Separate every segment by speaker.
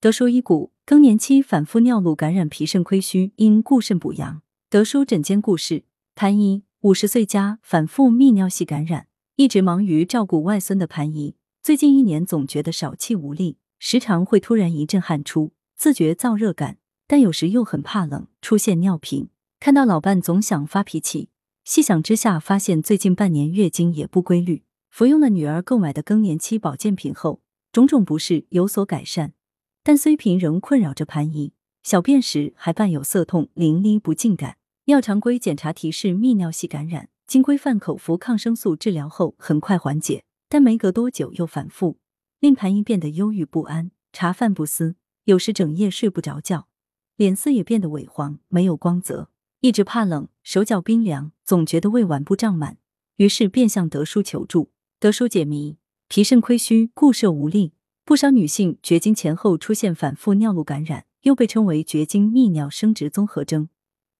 Speaker 1: 德叔医骨，更年期反复尿路感染，脾肾亏虚，应固肾补阳。德叔诊间故事：潘姨，五十岁家，反复泌尿系感染，一直忙于照顾外孙的潘姨，最近一年总觉得少气无力，时常会突然一阵汗出，自觉燥热感，但有时又很怕冷，出现尿频。看到老伴总想发脾气，细想之下发现最近半年月经也不规律。服用了女儿购买的更年期保健品后，种种不适有所改善，但虽频仍困扰着潘姨，小便时还伴有涩痛、淋漓不尽感。尿常规检查提示泌尿系感染，经规范口服抗生素治疗后很快缓解，但没隔多久又反复，令潘姨变得忧郁不安，茶饭不思，有时整夜睡不着觉，脸色也变得萎黄，没有光泽，一直怕冷，手脚冰凉，总觉得胃脘部胀满，于是便向德叔求助。德叔解谜：脾肾亏虚，固摄无力。不少女性绝经前后出现反复尿路感染，又被称为绝经泌尿生殖综合征，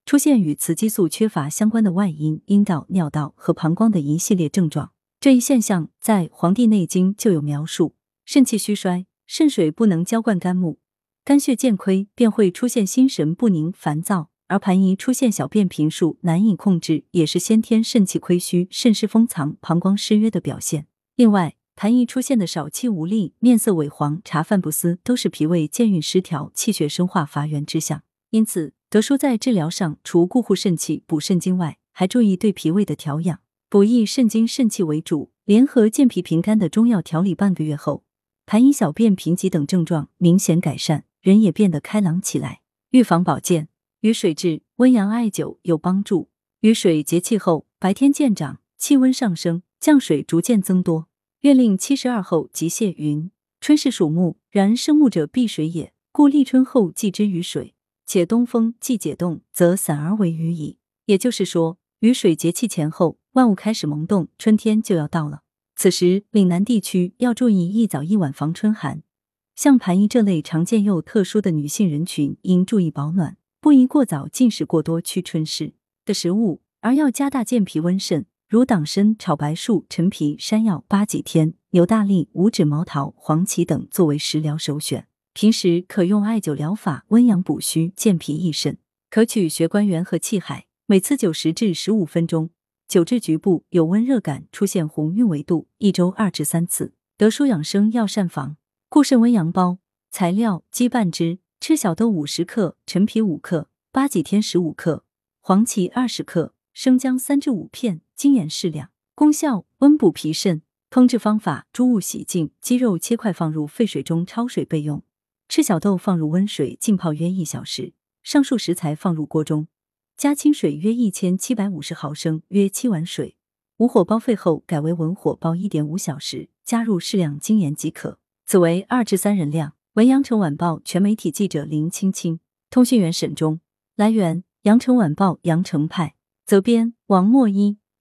Speaker 1: 出现与雌激素缺乏相关的外阴、阴道、尿道和膀胱的一系列症状。这一现象在《黄帝内经》就有描述：肾气虚衰，肾水不能浇灌肝木，肝血渐亏，便会出现心神不宁、烦躁。而盘姨出现小便频数难以控制，也是先天肾气亏虚、肾失封藏、膀胱失约的表现。另外，盘姨出现的少气无力、面色萎黄、茶饭不思，都是脾胃健运失调、气血生化乏源之象。因此，德叔在治疗上除固护肾气、补肾精外，还注意对脾胃的调养，补益肾精、肾气为主，联合健脾平肝的中药调理，半个月后，痰饮小便贫瘠等症状明显改善，人也变得开朗起来。预防保健。与水治温阳艾灸有帮助。雨水节气后，白天渐长，气温上升，降水逐渐增多。月令七十二候即泄云。春是属木，然生木者避水也，故立春后祭之于水。且东风既解冻，则散而为雨矣。也就是说，雨水节气前后，万物开始萌动，春天就要到了。此时，岭南地区要注意一早一晚防春寒。像盘姨这类常见又特殊的女性人群，应注意保暖。不宜过早进食过多驱春湿的食物，而要加大健脾温肾，如党参、炒白术、陈皮、山药、八戟天、牛大力、五指毛桃、黄芪等作为食疗首选。平时可用艾灸疗法温阳补虚、健脾益肾。可取血关元和气海，每次灸十至十五分钟，灸至局部有温热感、出现红晕维度，一周二至三次。德舒养生药膳房固肾温阳包材料：鸡半只。赤小豆五十克，陈皮五克，八戟天十五克，黄芪二十克，生姜三至五片，精盐适量。功效：温补脾肾。烹制方法：猪物洗净，鸡肉切块放入沸水中焯水备用。赤小豆放入温水浸泡约一小时。上述食材放入锅中，加清水约一千七百五十毫升，约七碗水。无火煲沸后，改为文火煲一点五小时，加入适量精盐即可。此为二至三人量。文阳城晚报全媒体记者林青青，通讯员沈忠。来源：阳城晚报阳城派。责编：王墨一。